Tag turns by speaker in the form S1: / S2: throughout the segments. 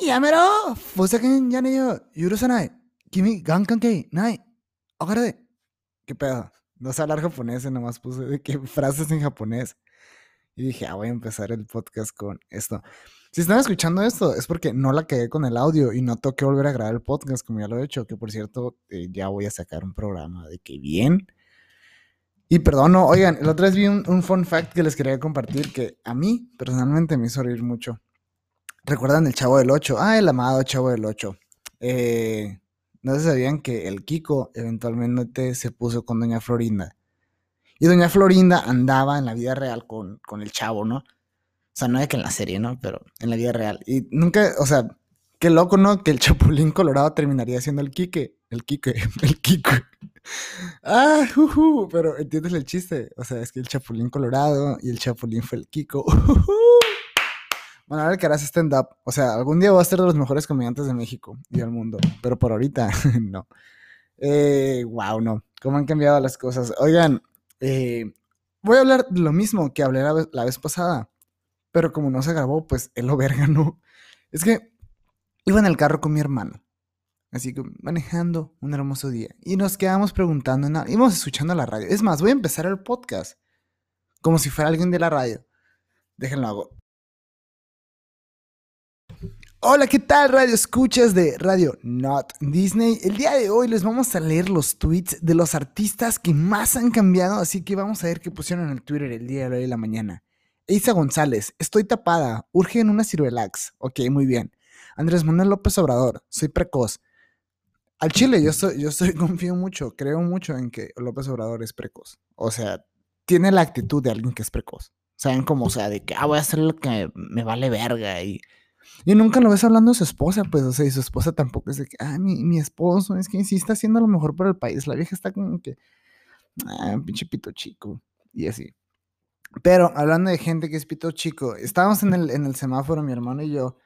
S1: やめろふざけんじゃねえよ許さない君、gan kankei, nai, de ¿Qué pedo? No sé hablar japonés, nomás puse de que frases en japonés. Y dije, ah, voy a empezar el podcast con esto. Si están escuchando esto, es porque no la quedé con el audio y no tengo que volver a grabar el podcast como ya lo he hecho. Que por cierto, eh, ya voy a sacar un programa de que bien. Y perdón, no, oigan, el otro vez vi un, un, fun fact que les quería compartir que a mí personalmente me hizo reír mucho. ¿Recuerdan el Chavo del 8? Ah, el amado Chavo del 8. Eh, no se sabían que el Kiko eventualmente se puso con Doña Florinda. Y Doña Florinda andaba en la vida real con, con el Chavo, ¿no? O sea, no es que en la serie, ¿no? Pero en la vida real. Y nunca, o sea, qué loco, ¿no? Que el Chapulín Colorado terminaría siendo el Quique. El Quique, el Kiko. Ah, uh, pero entiendes el chiste. O sea, es que el Chapulín Colorado y el Chapulín fue el Kiko. Bueno, a ver que harás stand-up. O sea, algún día voy a ser de los mejores comediantes de México y del mundo. Pero por ahorita, no. Eh, wow, no. ¿Cómo han cambiado las cosas? Oigan, eh, voy a hablar de lo mismo que hablé la vez pasada pero como no se grabó, pues él lo verga, ¿no? Es que iba en el carro con mi hermano, así que manejando un hermoso día, y nos quedamos preguntando, nada, íbamos escuchando la radio. Es más, voy a empezar el podcast como si fuera alguien de la radio. Déjenlo hago. Hola, ¿qué tal radio escuchas de Radio Not Disney? El día de hoy les vamos a leer los tweets de los artistas que más han cambiado, así que vamos a ver qué pusieron en el Twitter el día de hoy de la mañana. Isa González, estoy tapada, urge en una Cirvelax. Ok, muy bien. Andrés Manuel López Obrador, soy precoz. Al Chile, yo soy, yo soy, confío mucho, creo mucho en que López Obrador es precoz. O sea, tiene la actitud de alguien que es precoz. Saben como, o sea, de que, ah, voy a hacer lo que me vale verga. Y, y nunca lo ves hablando de su esposa, pues, o sea, y su esposa tampoco es de que, ah, mi, mi esposo, es que sí está haciendo lo mejor para el país. La vieja está como que, ah, pinche pito chico. Y así. Pero hablando de gente que es pito chico, estábamos en el, en el semáforo, mi hermano y yo,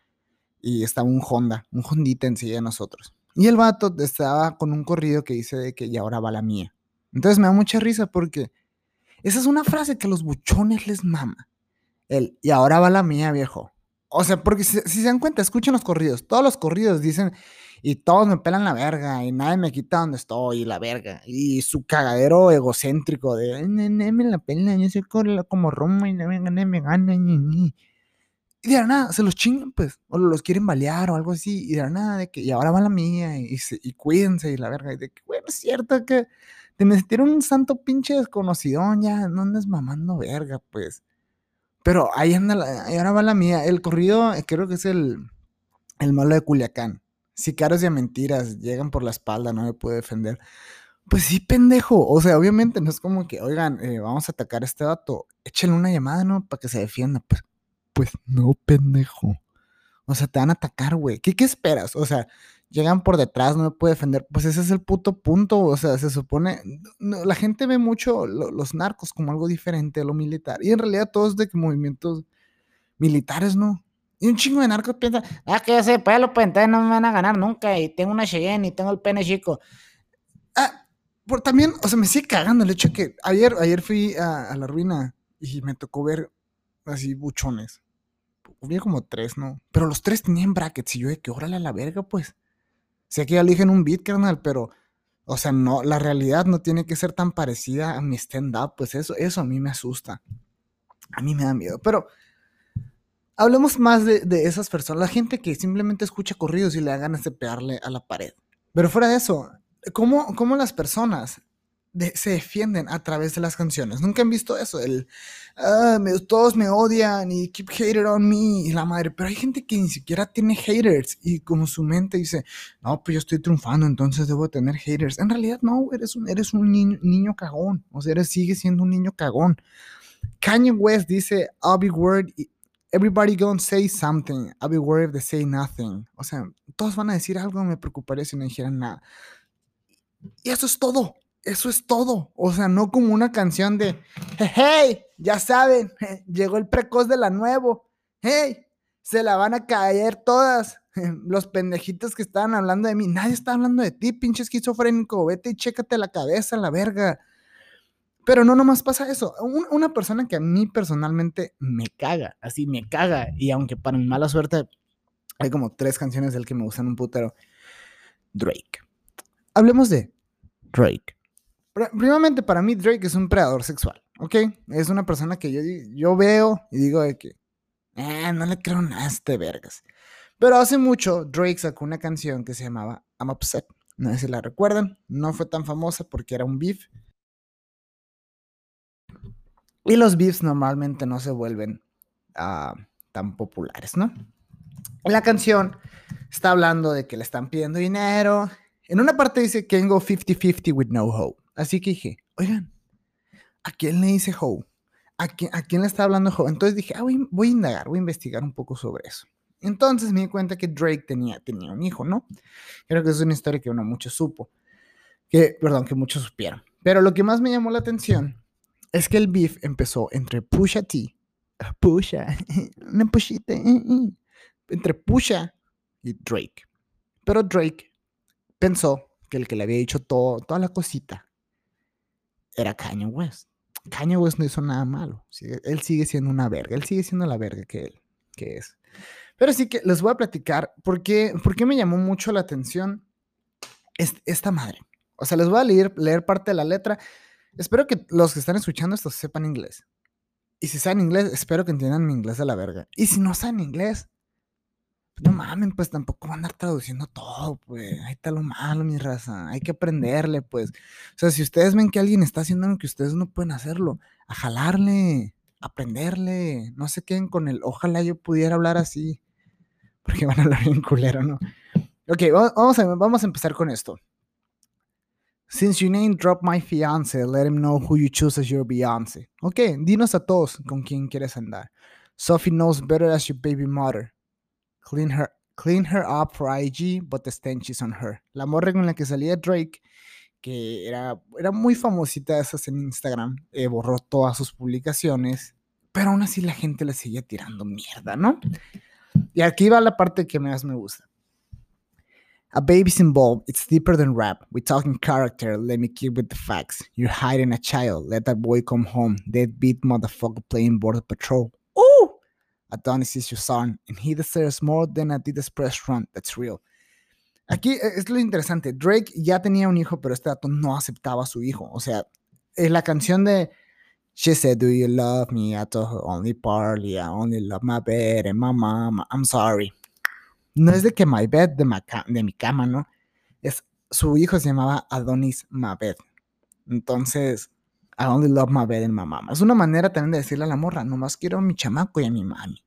S1: y estaba un Honda, un Hondita encima de nosotros. Y el vato estaba con un corrido que dice de que y ahora va la mía. Entonces me da mucha risa porque esa es una frase que a los buchones les mama. El y ahora va la mía, viejo. O sea, porque si, se dan cuenta, escuchen los corridos. Todos los corridos dicen y todos me pelan la verga y nadie me quita donde estoy, la verga. Y su cagadero egocéntrico de, me la pela, yo soy como Roma y me gana, me gana, Y de la nada, se los chingan, pues, o los quieren balear o algo así, y de la nada, de que, y ahora va la mía, y, y cuídense, y la verga, y de que, bueno, es cierto que te metieron un santo pinche desconocido, ya no andes mamando verga, pues. Pero ahí anda, la, ahora va la mía. El corrido, eh, creo que es el, el malo de Culiacán sicarios de mentiras llegan por la espalda, no me puede defender. Pues sí, pendejo. O sea, obviamente no es como que, oigan, eh, vamos a atacar a este dato. Échenle una llamada, ¿no? Para que se defienda. Pues, pues no, pendejo. O sea, te van a atacar, güey. ¿Qué, ¿Qué esperas? O sea, llegan por detrás, no me puede defender. Pues ese es el puto punto. O sea, se supone. la gente ve mucho los narcos como algo diferente a lo militar. Y en realidad todos de movimientos militares, ¿no? Y un chingo de narcos piensa, ah, que sé, pelo, pues entonces no me van a ganar nunca. Y tengo una Cheyenne y tengo el pene chico. Ah, por también, o sea, me sigue cagando el hecho que ayer, ayer fui a, la ruina y me tocó ver así buchones. Había como tres, ¿no? Pero los tres tenían brackets y yo de que órale a la verga, pues. Sé que ya eligen un beat, carnal, pero, o sea, no, la realidad no tiene que ser tan parecida a mi stand-up, pues eso, eso a mí me asusta. A mí me da miedo, pero hablemos más de, esas personas, la gente que simplemente escucha corridos y le da ganas de pegarle a la pared. Pero fuera de eso, ¿cómo, cómo las personas se defienden a través de las canciones? Nunca han visto eso, el ah, todos me odian y keep hater on me y la madre, pero hay gente que ni siquiera tiene haters y como su mente dice, no, pues yo estoy triunfando, entonces debo tener haters. En realidad no, eres un, eres un niño, niño cagón, o sea, eres, sigue siendo un niño cagón. Kanye West dice, I'll be word everybody gonna say something. I'll be worried if they say nothing. O sea, todos van a decir algo, me preocuparía si no dijeran nada. Y eso es todo. Eso es todo. O sea, no como una canción de, hey, ya saben, llegó el precoz de la nuevo. Hey, se la van a caer todas. Los pendejitos que estaban hablando de mí. Nadie está hablando de ti, pinche esquizofrénico. Vete y chécate la cabeza, la verga. Pero no nomás pasa eso. una persona que a mí personalmente me caga, así me caga, y aunque para mi mala suerte Hay como tres canciones del que me gustan un putero. Drake. Hablemos de Drake. Primeramente, para mí, Drake es un predador sexual, ¿ok? Es una persona que yo, yo veo y digo de que, eh, no le creo nada a este vergas. Pero hace mucho, Drake sacó una canción que se llamaba I'm Upset. No sé si la recuerdan. No fue tan famosa porque era un beef. Y los beefs normalmente no se vuelven ah, tan populares, ¿no? La canción está hablando de que le están pidiendo dinero. En una parte dice can go 50-50 with no hope. Así que dije, oigan, ¿a quién le dice Ho? ¿A quién, ¿A quién le está hablando Ho? Entonces dije, ah, voy, a indagar, voy a investigar un poco sobre eso. Entonces me di cuenta que Drake tenía, tenía un hijo, ¿no? Creo que es una historia que uno mucho supo. Que, perdón, que muchos supieron. Pero lo que más me llamó la atención es que el beef empezó entre Pusha T, Pusha, eh, eh, entre Pusha y Drake. Pero Drake pensó que el que le había dicho todo, toda la cosita era Kanye West. Kanye West no hizo nada malo. Él sigue siendo una verga. Él sigue siendo la verga que él que es. Pero sí que les voy a platicar por qué, por qué me llamó mucho la atención esta madre. O sea, les voy a leer, leer parte de la letra. Espero que los que están escuchando esto sepan inglés. Y si saben inglés, espero que entiendan mi inglés de la verga. Y si no saben inglés, no mamen, pues tampoco van a andar traduciendo todo, pues. Ahí está lo malo, mi raza. Hay que aprenderle, pues. O sea, si ustedes ven que alguien está haciendo algo que ustedes no pueden hacerlo, a jalarle, aprenderle. No se queden con el, ojalá yo pudiera hablar así. Porque van a hablar bien culero, ¿no? Ok, vamos a, vamos a empezar con esto. Since you name drop my fiance, let him know who you choose as your Beyonce. Ok, dinos a todos con quién quieres andar. Sophie knows better as your baby mother. Clean her, clean her up for IG, but the stench is on her. La morra con la que salía Drake, que era, era muy famosita esas en Instagram, eh, borró todas sus publicaciones, pero aún así la gente le seguía tirando mierda, ¿no? Y aquí va la parte que más me gusta. A baby's involved. It's deeper than rap. We're talking character. Let me keep with the facts. You're hiding a child. Let that boy come home. Deadbeat motherfucker playing border patrol. Ooh! Adonis is your son, and he deserves more than Adidas press run. That's real. Aquí e, es lo interesante. Drake ya tenía un hijo, pero este dato no aceptaba a su hijo. O sea, es la canción de She said, Do you love me? I only partly. I only love my bed and my mom. I'm sorry. No es de que my bed de, de mi cama, ¿no? Es su hijo se llamaba Adonis Mabed. Entonces, I only love my bed and my mama. Es una manera también de decirle a la morra, nomás quiero a mi chamaco y a mi mami.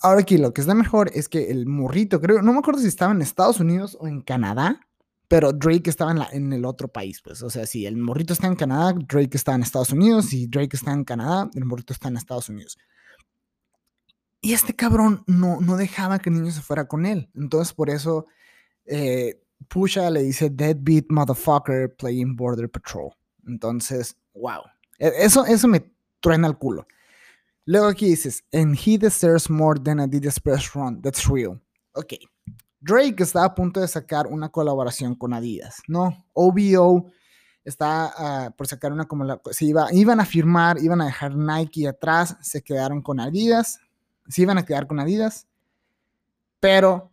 S1: Ahora aquí lo que está mejor es que el morrito, creo, no me acuerdo si estaba en Estados Unidos o en Canadá, pero Drake estaba en, el otro país, pues. O sea, si el morrito está en Canadá, Drake está en Estados Unidos. Si Drake está en Canadá, el morrito está en Estados Unidos. Y este cabrón no, no dejaba que el niño se fuera con él. Entonces, por eso eh, Pusha le dice Deadbeat Motherfucker Playing Border Patrol. Entonces, wow. E, eso, eso me truena el culo. Luego aquí dices, and he deserves more than a Adidas press run. That's real. Ok. Drake está a punto de sacar una colaboración con Adidas, ¿no? OVO está ah, por sacar una como la, se iba, iban a firmar, iban a dejar Nike atrás, se quedaron con Adidas, se iban a quedar con Adidas, pero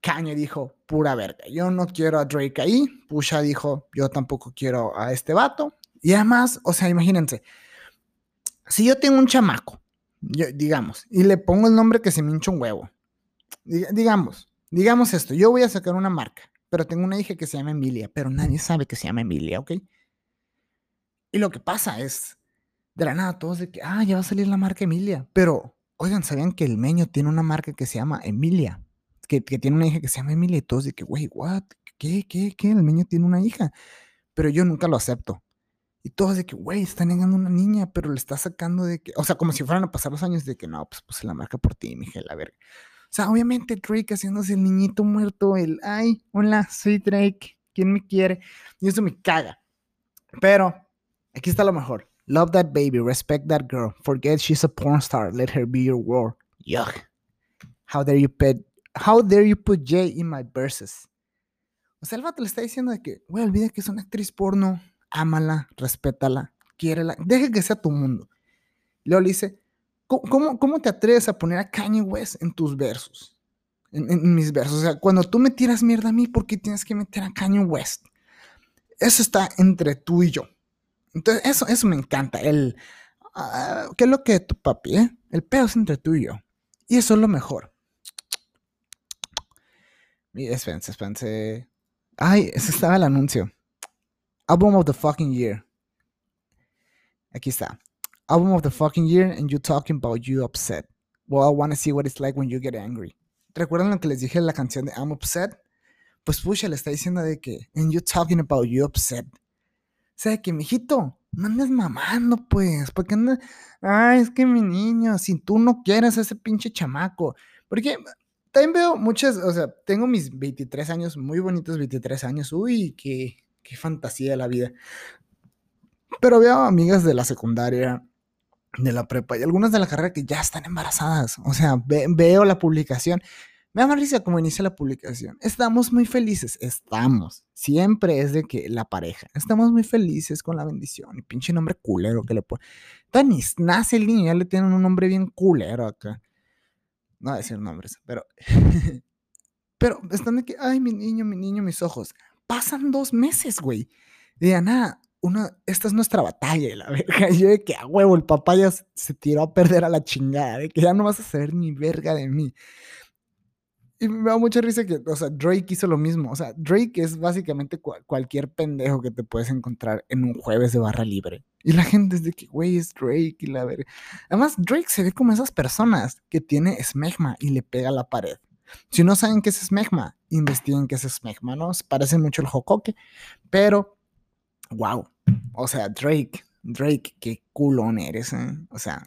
S1: Kanye dijo, pura verga, yo no quiero a Drake ahí. Pusha dijo, yo tampoco quiero a este vato. Y además, o sea, imagínense, si yo tengo un chamaco, digamos, y le pongo el nombre que se me hincha un huevo, digamos, digamos esto, yo voy a sacar una marca, pero tengo una hija que se llama Emilia, pero nadie sabe que se llama Emilia, ¿ok? Y lo que pasa es, de la nada, todos de que, ah, ya va a salir la marca Emilia, pero, oigan, ¿sabían que el Meño tiene una marca que se llama Emilia? Que, tiene una hija que se llama Emilia y todos de que, güey, what? ¿Qué, qué, qué? El niño tiene una hija. Pero yo nunca lo acepto. Y todos de que, güey, está negando una niña, pero le está sacando de que, o sea, como si fueran a pasar los años de que, no, pues puse la marca por ti, mija, la verga. O sea, obviamente Drake haciéndose el niñito muerto, el, ay, hola, soy Drake, ¿quién me quiere? Y eso me caga. Pero, aquí está lo mejor. Love that baby, respect that girl, forget she's a porn star, let her be your world. Yuck. How dare you pet How dare you put J in my verses? O sea, el vato le está diciendo de que, güey, olvida que es una actriz porno, ámala, respétala, quiérela, deja que sea tu mundo. Luego le dice, ¿cómo, cómo te atreves a poner a Kanye West en tus versos? En, mis versos. O sea, cuando tú me tiras mierda a mí, ¿por qué tienes que meter a Kanye West? Eso está entre tú y yo. Entonces, eso, eso me encanta. El, ah, ¿Qué es lo que tu papi? Eh? El pedo es entre tú y yo. Y eso es lo mejor. Espérense, espérense. Ay, ese estaba el anuncio. Album of the fucking year. Aquí está. Album of the fucking year and you talking about you upset. Well, I want to see what it's like when you get angry. ¿Recuerdan lo que les dije en la canción de I'm upset? Pues Pusha le está diciendo de que and you talking about you upset. O sea, que mijito, no andes mamando, pues. Porque andas. Ay, es que mi niño, si tú no quieres a ese pinche chamaco. Porque también veo muchas, o sea, tengo mis 23 años, muy bonitos 23 años. Uy, qué, qué fantasía la vida. Pero veo amigas de la secundaria, de la prepa y algunas de la carrera que ya están embarazadas. O sea, veo la publicación. Me da risa como inicia la publicación. Estamos muy felices. Estamos. Siempre es de que la pareja. Estamos muy felices con la bendición. Y pinche nombre culero que le pone. Ni nace el niño, ya le tienen un nombre bien culero acá. No voy a decir nombres, pero. pero están de que, ay, mi niño, mi niño, mis ojos. Pasan dos meses, güey. De nada, una, esta es nuestra batalla, la verga. yo de que a huevo, el papá ya se tiró a perder a la chingada, de que ya no vas a saber ni verga de mí. Y me da mucha risa que, o sea, Drake hizo lo mismo. O sea, Drake es básicamente cualquier pendejo que te puedes encontrar en un jueves de barra libre. Y la gente es de que, güey, es Drake y la. Además, Drake se ve como esas personas que tiene esmegma y le pega a la pared. Si no saben qué es esmegma, investiguen qué es esmegma, ¿no? Parece mucho el jocoque, pero wow. O sea, Drake, Drake, qué culón eres, ¿eh? O sea,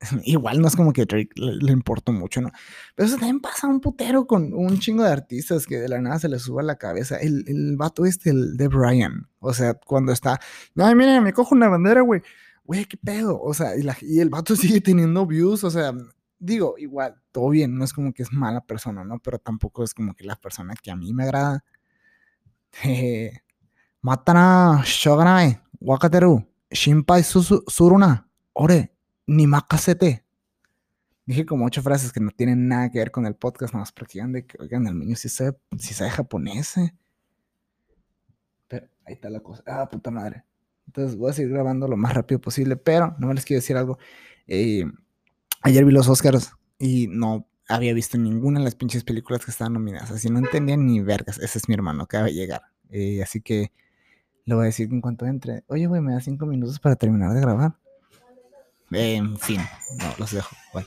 S1: igual no es como que Drake le, importó mucho, ¿no? Pero eso también pasa un putero con un chingo de artistas que de la nada se les suba a la cabeza. El, el vato este, el de Brian. O sea, cuando está, ay, mira, me cojo una bandera, güey. Güey, qué pedo. O sea, y, y el vato sigue teniendo views. O sea, digo, igual, todo bien. No es como que es mala persona, ¿no? Pero tampoco es como que la persona que a mí me agrada. Eh, Matana shoganai, wakateru, shinpai suruna, ore, ni makasete. Dije como ocho frases que no tienen nada que ver con el podcast, más porque de que, oigan, el niño si sabe, si sabe japonés. Eh". Pero ahí está la cosa. Ah, puta madre. Entonces voy a seguir grabando lo más rápido posible, pero no me les quiero decir algo. Eh, ayer vi los Oscars y no había visto ninguna de las pinches películas que estaban nominadas. Así no entendía ni vergas. Ese es mi hermano, acaba de llegar. Eh, así que le voy a decir en cuanto entre. Oye, güey, me da cinco minutos para terminar de grabar. En fin, no, los dejo. Bye.